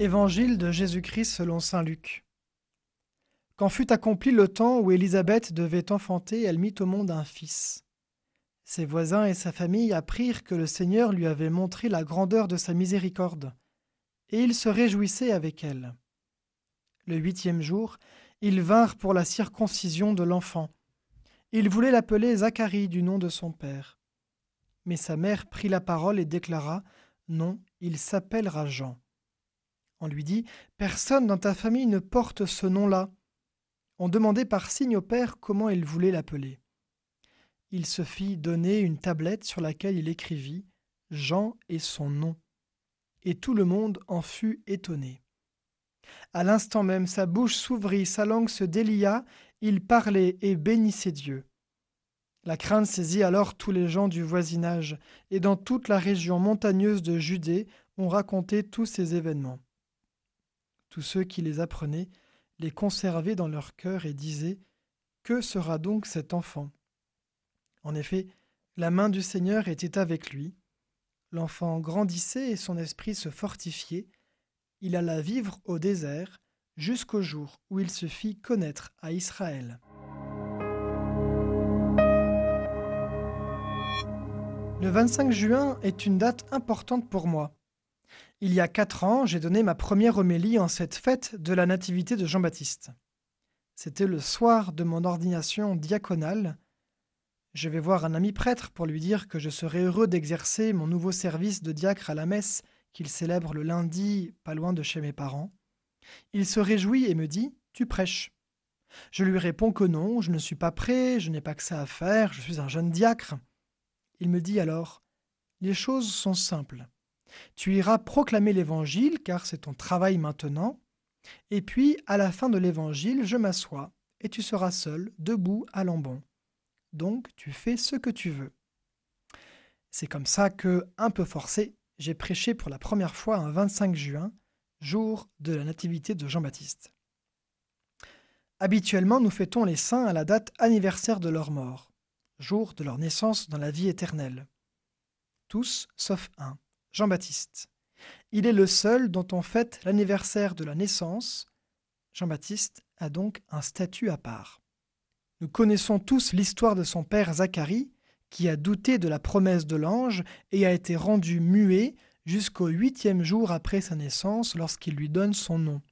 Évangile de Jésus-Christ selon Saint Luc. Quand fut accompli le temps où Élisabeth devait enfanter, elle mit au monde un fils. Ses voisins et sa famille apprirent que le Seigneur lui avait montré la grandeur de sa miséricorde, et ils se réjouissaient avec elle. Le huitième jour, ils vinrent pour la circoncision de l'enfant. Ils voulaient l'appeler Zacharie du nom de son père. Mais sa mère prit la parole et déclara Non, il s'appellera Jean. On lui dit Personne dans ta famille ne porte ce nom-là. On demandait par signe au père comment il voulait l'appeler. Il se fit donner une tablette sur laquelle il écrivit Jean et son nom. Et tout le monde en fut étonné. À l'instant même, sa bouche s'ouvrit, sa langue se délia, il parlait et bénissait Dieu. La crainte saisit alors tous les gens du voisinage, et dans toute la région montagneuse de Judée, on racontait tous ces événements. Tous ceux qui les apprenaient les conservaient dans leur cœur et disaient Que sera donc cet enfant? En effet, la main du Seigneur était avec lui. L'enfant grandissait et son esprit se fortifiait. Il alla vivre au désert jusqu'au jour où il se fit connaître à Israël. Le 25 juin est une date importante pour moi. Il y a quatre ans, j'ai donné ma première homélie en cette fête de la Nativité de Jean-Baptiste. C'était le soir de mon ordination diaconale. Je vais voir un ami prêtre pour lui dire que je serai heureux d'exercer mon nouveau service de diacre à la messe qu'il célèbre le lundi, pas loin de chez mes parents. Il se réjouit et me dit Tu prêches. Je lui réponds que non, je ne suis pas prêt, je n'ai pas que ça à faire, je suis un jeune diacre. Il me dit alors Les choses sont simples. Tu iras proclamer l'Évangile, car c'est ton travail maintenant. Et puis, à la fin de l'Évangile, je m'assois, et tu seras seul, debout à l'ambon. Donc, tu fais ce que tu veux. C'est comme ça que, un peu forcé, j'ai prêché pour la première fois un 25 juin, jour de la nativité de Jean-Baptiste. Habituellement, nous fêtons les saints à la date anniversaire de leur mort, jour de leur naissance dans la vie éternelle. Tous sauf un. Jean-Baptiste. Il est le seul dont on fête l'anniversaire de la naissance. Jean-Baptiste a donc un statut à part. Nous connaissons tous l'histoire de son père Zacharie, qui a douté de la promesse de l'ange et a été rendu muet jusqu'au huitième jour après sa naissance lorsqu'il lui donne son nom.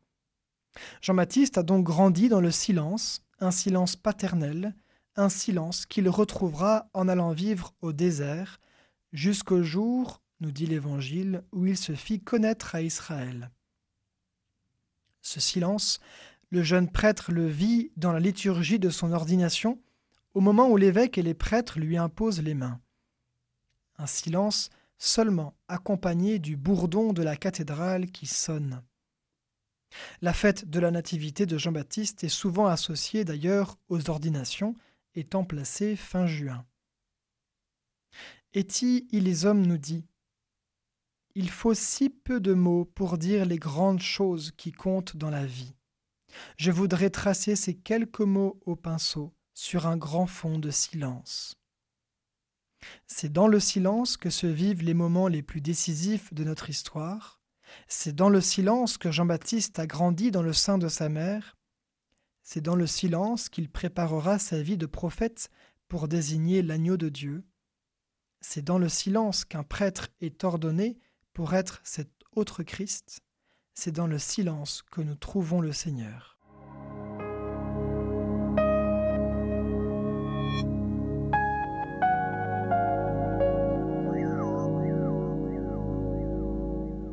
Jean-Baptiste a donc grandi dans le silence, un silence paternel, un silence qu'il retrouvera en allant vivre au désert, jusqu'au jour nous dit l'Évangile, où il se fit connaître à Israël. Ce silence, le jeune prêtre le vit dans la liturgie de son ordination, au moment où l'évêque et les prêtres lui imposent les mains. Un silence seulement accompagné du bourdon de la cathédrale qui sonne. La fête de la Nativité de Jean-Baptiste est souvent associée d'ailleurs aux ordinations, étant placée fin juin. Eti il les hommes nous dit il faut si peu de mots pour dire les grandes choses qui comptent dans la vie. Je voudrais tracer ces quelques mots au pinceau sur un grand fond de silence. C'est dans le silence que se vivent les moments les plus décisifs de notre histoire. C'est dans le silence que Jean-Baptiste a grandi dans le sein de sa mère. C'est dans le silence qu'il préparera sa vie de prophète pour désigner l'agneau de Dieu. C'est dans le silence qu'un prêtre est ordonné pour être cet autre Christ, c'est dans le silence que nous trouvons le Seigneur.